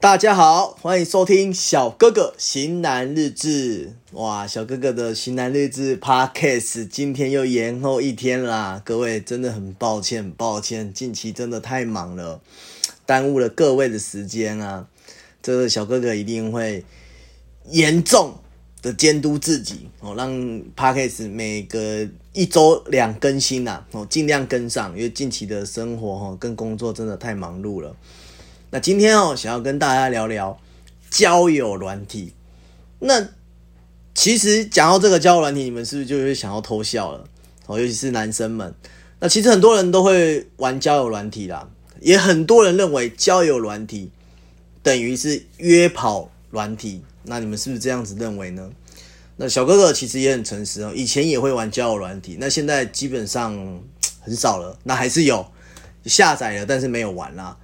大家好，欢迎收听小哥哥型男日志。哇，小哥哥的型男日志 Podcast 今天又延后一天啦，各位真的很抱歉，抱歉，近期真的太忙了，耽误了各位的时间啊。这个小哥哥一定会严重的监督自己哦，让 Podcast 每个一周两更新呐，哦，尽量跟上，因为近期的生活哈跟工作真的太忙碌了。那今天哦，想要跟大家聊聊交友软体。那其实讲到这个交友软体，你们是不是就会想要偷笑了？哦，尤其是男生们。那其实很多人都会玩交友软体啦，也很多人认为交友软体等于是约跑软体。那你们是不是这样子认为呢？那小哥哥其实也很诚实哦，以前也会玩交友软体，那现在基本上很少了。那还是有下载了，但是没有玩啦。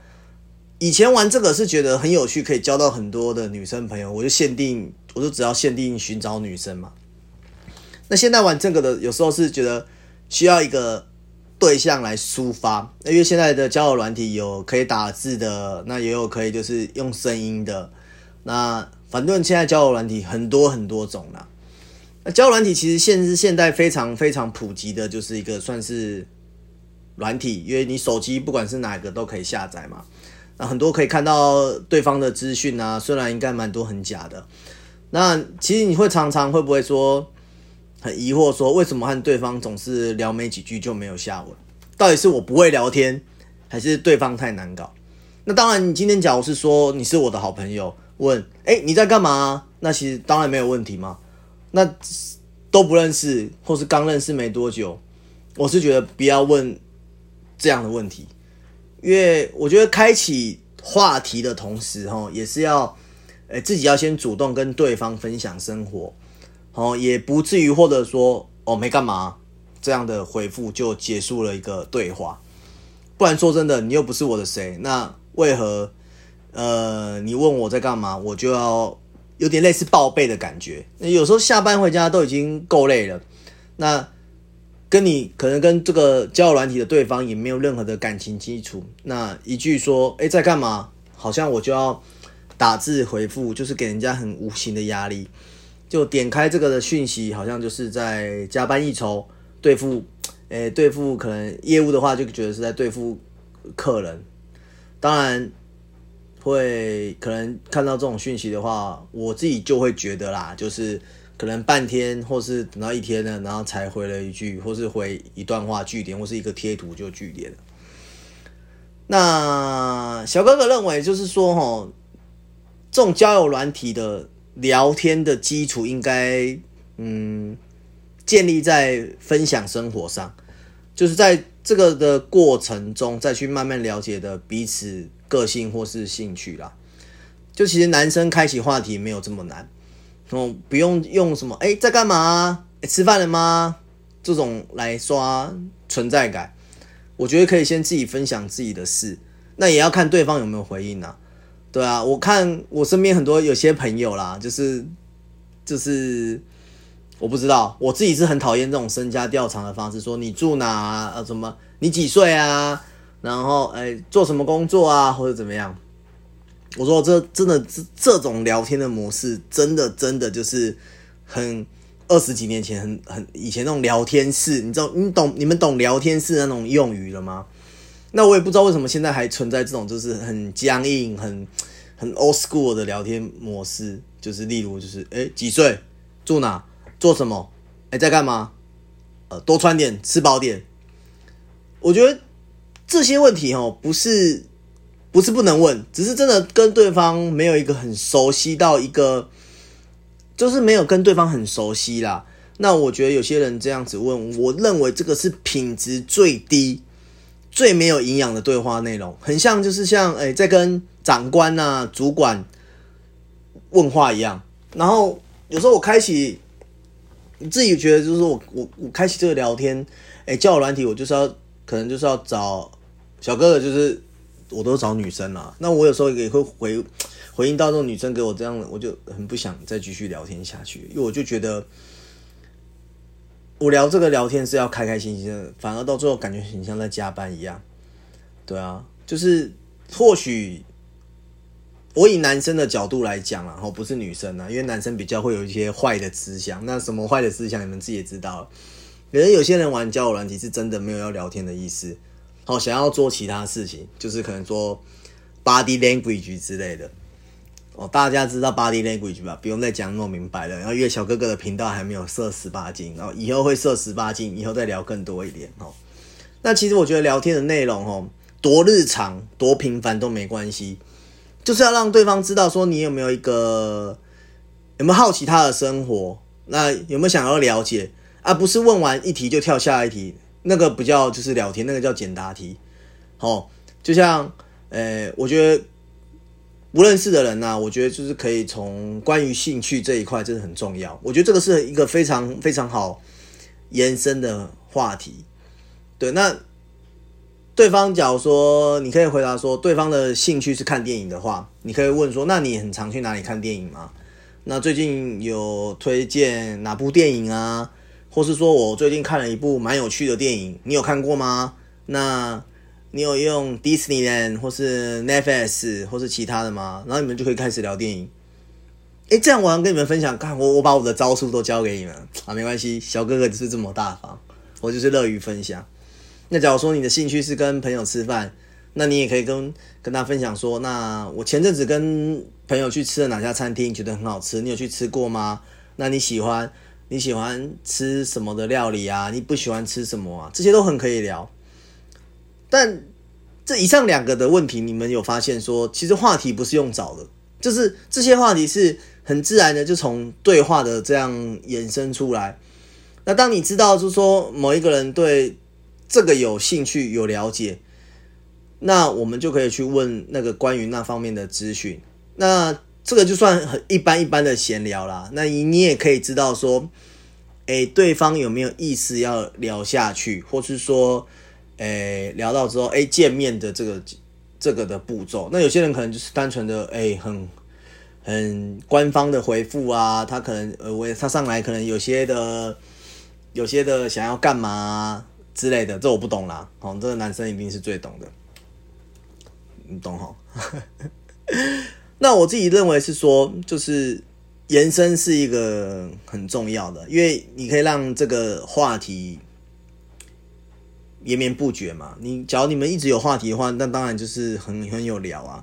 以前玩这个是觉得很有趣，可以交到很多的女生朋友，我就限定，我就只要限定寻找女生嘛。那现在玩这个的，有时候是觉得需要一个对象来抒发，因为现在的交友软体有可以打字的，那也有可以就是用声音的。那反正现在交友软体很多很多种啦。那交友软体其实现是现在非常非常普及的，就是一个算是软体，因为你手机不管是哪个都可以下载嘛。那很多可以看到对方的资讯啊，虽然应该蛮多很假的。那其实你会常常会不会说很疑惑，说为什么和对方总是聊没几句就没有下文？到底是我不会聊天，还是对方太难搞？那当然，你今天假如是说你是我的好朋友，问哎你在干嘛？那其实当然没有问题嘛。那都不认识，或是刚认识没多久，我是觉得不要问这样的问题。因为我觉得开启话题的同时，哈，也是要，诶，自己要先主动跟对方分享生活，哦，也不至于或者说，哦，没干嘛这样的回复就结束了一个对话。不然说真的，你又不是我的谁，那为何，呃，你问我在干嘛，我就要有点类似报备的感觉。那有时候下班回家都已经够累了，那。跟你可能跟这个交友软体的对方也没有任何的感情基础，那一句说，哎，在干嘛？好像我就要打字回复，就是给人家很无形的压力。就点开这个的讯息，好像就是在加班一筹，对付，诶，对付可能业务的话，就觉得是在对付客人。当然会可能看到这种讯息的话，我自己就会觉得啦，就是。可能半天，或是等到一天呢，然后才回了一句，或是回一段话句点，或是一个贴图就句点了。那小哥哥认为，就是说，哈，这种交友软体的聊天的基础，应该嗯，建立在分享生活上，就是在这个的过程中，再去慢慢了解的彼此个性或是兴趣啦。就其实男生开启话题没有这么难。哦，不用用什么哎，在干嘛？吃饭了吗？这种来刷存在感，我觉得可以先自己分享自己的事，那也要看对方有没有回应呐。对啊，我看我身边很多有些朋友啦，就是就是我不知道，我自己是很讨厌这种身家调查的方式，说你住哪呃什么，你几岁啊，然后哎做什么工作啊，或者怎么样。我说这真的这这种聊天的模式，真的真的就是很二十几年前很很以前那种聊天室，你知道你懂你们懂聊天室那种用语了吗？那我也不知道为什么现在还存在这种就是很僵硬、很很 old school 的聊天模式，就是例如就是哎几岁住哪做什么哎在干嘛呃多穿点吃饱点，我觉得这些问题哦不是。不是不能问，只是真的跟对方没有一个很熟悉到一个，就是没有跟对方很熟悉啦。那我觉得有些人这样子问，我认为这个是品质最低、最没有营养的对话内容，很像就是像哎在跟长官呐、主管问话一样。然后有时候我开启，你自己觉得就是我我我开启这个聊天，哎叫我软体，我就是要可能就是要找小哥哥，就是。我都找女生了，那我有时候也会回回应到这种女生给我这样的，我就很不想再继续聊天下去，因为我就觉得我聊这个聊天是要开开心心的，反而到最后感觉很像在加班一样。对啊，就是或许我以男生的角度来讲啦，哦，不是女生啊，因为男生比较会有一些坏的思想。那什么坏的思想，你们自己也知道了。可能有些人玩交友软体是真的没有要聊天的意思，好，想要做其他事情，就是可能说 body language 之类的。哦，大家知道 body language 吧？不用再讲那么明白了。然后，因为小哥哥的频道还没有设十八禁，然后以后会设十八禁，以后再聊更多一点哦。那其实我觉得聊天的内容哦，多日常、多平凡都没关系。就是要让对方知道，说你有没有一个有没有好奇他的生活，那有没有想要了解，而不是问完一题就跳下一题，那个不叫就是聊天，那个叫简答题。好，就像呃，我觉得不认识的人呢，我觉得就是可以从关于兴趣这一块，真的很重要。我觉得这个是一个非常非常好延伸的话题。对，那。对方假如说，你可以回答说，对方的兴趣是看电影的话，你可以问说，那你很常去哪里看电影吗？那最近有推荐哪部电影啊？或是说我最近看了一部蛮有趣的电影，你有看过吗？那你有用 Disneyland 或是 Netflix 或是其他的吗？然后你们就可以开始聊电影。哎，这样我要跟你们分享，看我我把我的招数都教给你们啊，没关系，小哥哥就是这么大方，我就是乐于分享。那假如说你的兴趣是跟朋友吃饭，那你也可以跟跟他分享说，那我前阵子跟朋友去吃了哪家餐厅，觉得很好吃，你有去吃过吗？那你喜欢你喜欢吃什么的料理啊？你不喜欢吃什么啊？这些都很可以聊。但这以上两个的问题，你们有发现说，其实话题不是用找的，就是这些话题是很自然的，就从对话的这样衍生出来。那当你知道，就是说某一个人对。这个有兴趣有了解，那我们就可以去问那个关于那方面的资讯。那这个就算很一般一般的闲聊啦。那你你也可以知道说，哎，对方有没有意思要聊下去，或是说，哎，聊到之后，哎，见面的这个这个的步骤。那有些人可能就是单纯的，哎，很很官方的回复啊，他可能呃，我他上来可能有些的有些的想要干嘛。之类的，这我不懂啦。哦，这个男生一定是最懂的，你懂哈？那我自己认为是说，就是延伸是一个很重要的，因为你可以让这个话题延绵不绝嘛。你假如你们一直有话题的话，那当然就是很很有聊啊。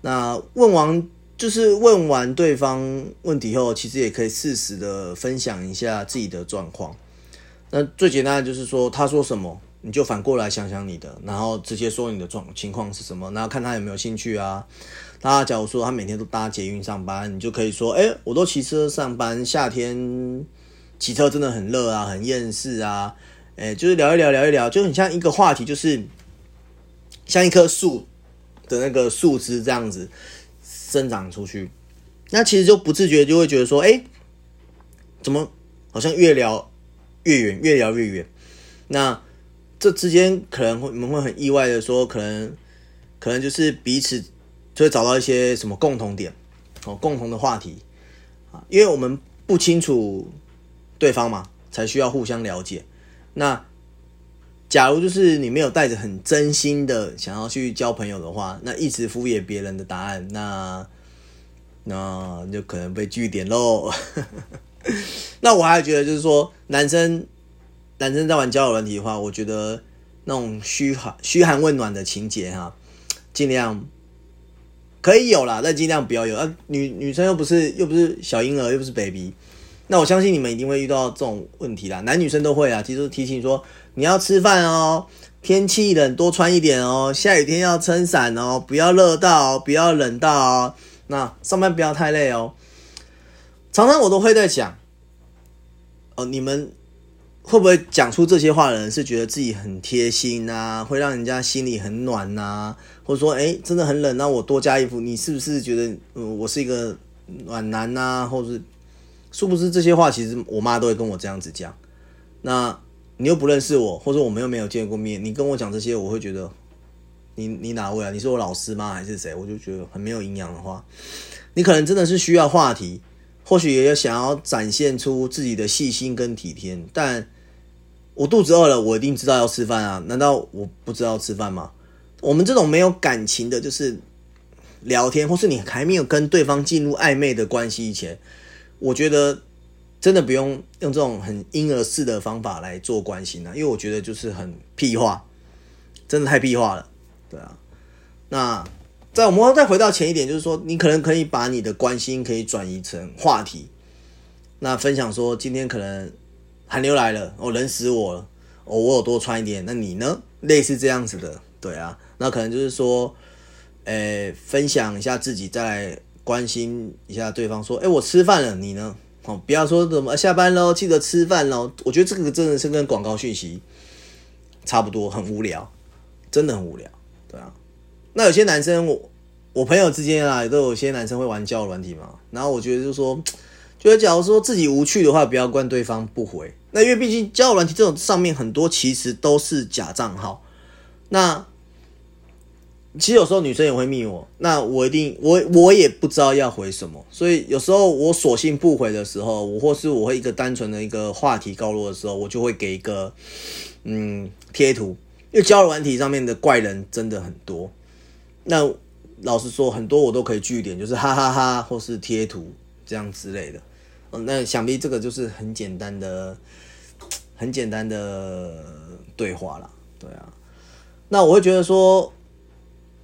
那问完就是问完对方问题后，其实也可以适时的分享一下自己的状况。那最简单的就是说，他说什么，你就反过来想想你的，然后直接说你的状情况是什么，然后看他有没有兴趣啊。他假如说他每天都搭捷运上班，你就可以说，哎，我都骑车上班，夏天骑车真的很热啊，很厌世啊。哎，就是聊一聊，聊一聊，就很像一个话题，就是像一棵树的那个树枝这样子生长出去。那其实就不自觉就会觉得说，哎，怎么好像越聊。越远越聊越远，那这之间可能会你们会很意外的说，可能可能就是彼此就会找到一些什么共同点哦，共同的话题啊，因为我们不清楚对方嘛，才需要互相了解。那假如就是你没有带着很真心的想要去交朋友的话，那一直敷衍别人的答案，那那就可能被拒点喽。那我还觉得，就是说，男生男生在玩交友软体的话，我觉得那种嘘寒嘘寒问暖的情节哈，尽量可以有啦，但尽量不要有。啊，女女生又不是又不是小婴儿，又不是 baby，那我相信你们一定会遇到这种问题啦。男女生都会啊，其实提醒说你要吃饭哦，天气冷多穿一点哦，下雨天要撑伞哦，不要热到，不要冷到哦，那上班不要太累哦。常常我都会在想，哦，你们会不会讲出这些话的人是觉得自己很贴心啊，会让人家心里很暖呐？或者说，哎，真的很冷，那我多加衣服，你是不是觉得，嗯，我是一个暖男呐？或者是，殊不知这些话，其实我妈都会跟我这样子讲。那你又不认识我，或者我们又没有见过面，你跟我讲这些，我会觉得，你你哪位啊？你是我老师吗？还是谁？我就觉得很没有营养的话，你可能真的是需要话题。或许也有想要展现出自己的细心跟体贴，但我肚子饿了，我一定知道要吃饭啊！难道我不知道吃饭吗？我们这种没有感情的，就是聊天，或是你还没有跟对方进入暧昧的关系以前，我觉得真的不用用这种很婴儿式的方法来做关心啊，因为我觉得就是很屁话，真的太屁话了，对啊。那在我们再回到前一点，就是说，你可能可以把你的关心可以转移成话题，那分享说今天可能寒流来了，哦，冷死我了，哦，我有多穿一点，那你呢？类似这样子的，对啊，那可能就是说，诶，分享一下自己，再来关心一下对方，说，诶，我吃饭了，你呢？哦，不要说怎么下班喽，记得吃饭喽。我觉得这个真的是跟广告讯息差不多，很无聊，真的很无聊，对啊。那有些男生，我我朋友之间啊，都有些男生会玩交友软体嘛。然后我觉得就是说，就是假如说自己无趣的话，不要怪对方不回。那因为毕竟交友软体这种上面很多其实都是假账号。那其实有时候女生也会密我，那我一定我我也不知道要回什么，所以有时候我索性不回的时候，我或是我会一个单纯的一个话题告落的时候，我就会给一个嗯贴图，因为交友软体上面的怪人真的很多。那老实说，很多我都可以据点，就是哈哈哈，或是贴图这样之类的。那想必这个就是很简单的、很简单的对话了。对啊，那我会觉得说，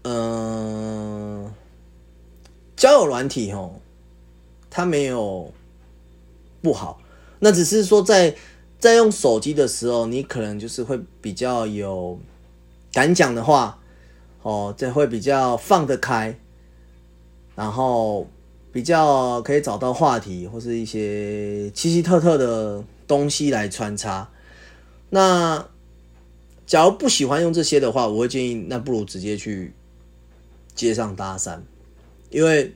嗯，交友软体哦，它没有不好，那只是说在在用手机的时候，你可能就是会比较有敢讲的话。哦，这会比较放得开，然后比较可以找到话题或是一些奇奇特特的东西来穿插。那假如不喜欢用这些的话，我会建议，那不如直接去街上搭讪，因为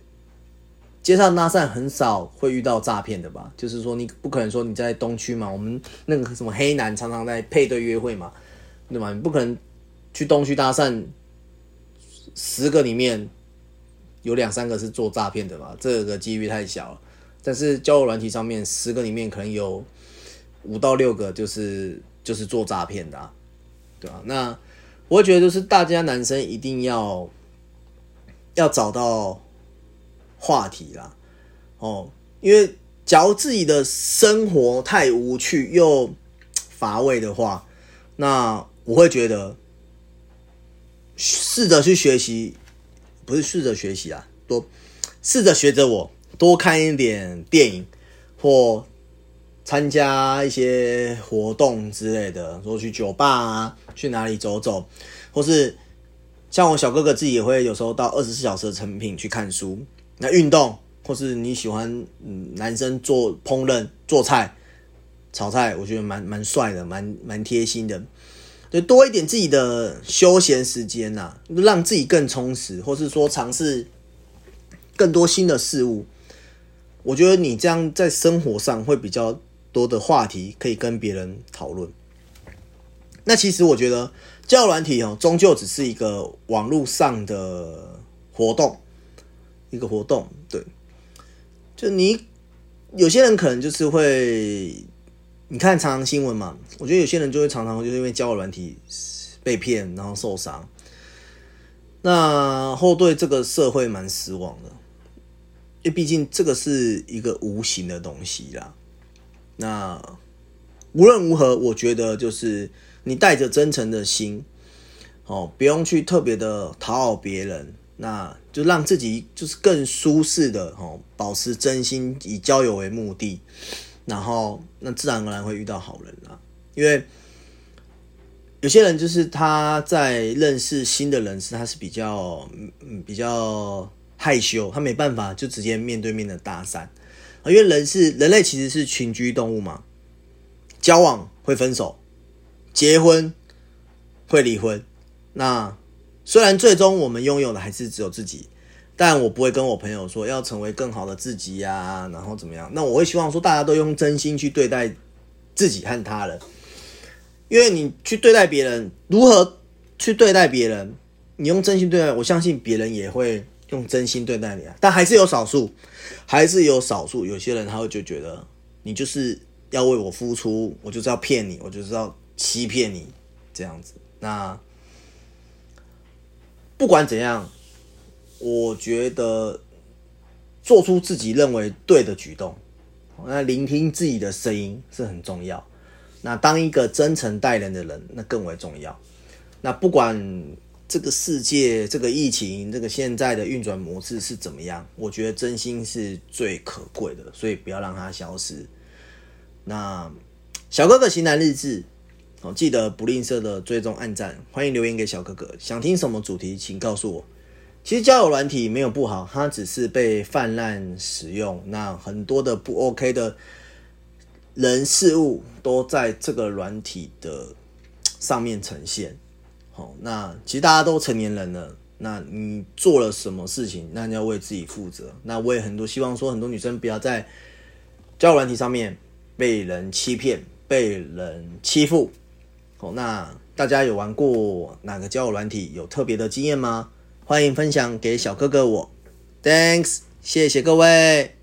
街上搭讪很少会遇到诈骗的吧？就是说，你不可能说你在东区嘛，我们那个什么黑男常常在配对约会嘛，对吗？你不可能去东区搭讪。十个里面有两三个是做诈骗的吧？这个几率太小了。但是交友软体上面十个里面可能有五到六个就是就是做诈骗的，对吧？那我觉得就是大家男生一定要要找到话题啦，哦，因为假如自己的生活太无趣又乏味的话，那我会觉得。试着去学习，不是试着学习啊，多试着学着我多看一点电影，或参加一些活动之类的，说去酒吧啊，去哪里走走，或是像我小哥哥自己也会有时候到二十四小时的成品去看书。那运动，或是你喜欢男生做烹饪做菜炒菜，我觉得蛮蛮帅的，蛮蛮贴心的。多一点自己的休闲时间呐，让自己更充实，或是说尝试更多新的事物。我觉得你这样在生活上会比较多的话题可以跟别人讨论。那其实我觉得交友软体哦，终究只是一个网络上的活动，一个活动。对，就你有些人可能就是会。你看常常新闻嘛，我觉得有些人就会常常就是因为交友软体被骗，然后受伤，那后对这个社会蛮失望的，因为毕竟这个是一个无形的东西啦。那无论如何，我觉得就是你带着真诚的心，哦，不用去特别的讨好别人，那就让自己就是更舒适的哦，保持真心，以交友为目的。然后，那自然而然会遇到好人啦。因为有些人就是他在认识新的人时，他是比较嗯比较害羞，他没办法就直接面对面的搭讪因为人是人类，其实是群居动物嘛，交往会分手，结婚会离婚。那虽然最终我们拥有的还是只有自己。但我不会跟我朋友说要成为更好的自己呀，然后怎么样？那我会希望说大家都用真心去对待自己和他人，因为你去对待别人，如何去对待别人？你用真心对待，我相信别人也会用真心对待你啊。但还是有少数，还是有少数，有些人他会就觉得你就是要为我付出，我就是要骗你，我就是要欺骗你这样子。那不管怎样。我觉得做出自己认为对的举动，那聆听自己的声音是很重要。那当一个真诚待人的人，那更为重要。那不管这个世界、这个疫情、这个现在的运转模式是怎么样，我觉得真心是最可贵的，所以不要让它消失。那小哥哥型男日志，哦，记得不吝啬的追踪、按赞，欢迎留言给小哥哥。想听什么主题，请告诉我。其实交友软体没有不好，它只是被泛滥使用，那很多的不 OK 的人事物都在这个软体的上面呈现。好，那其实大家都成年人了，那你做了什么事情，那你要为自己负责。那我也很多希望说，很多女生不要在交友软体上面被人欺骗、被人欺负。好，那大家有玩过哪个交友软体？有特别的经验吗？欢迎分享给小哥哥我，Thanks，谢谢各位。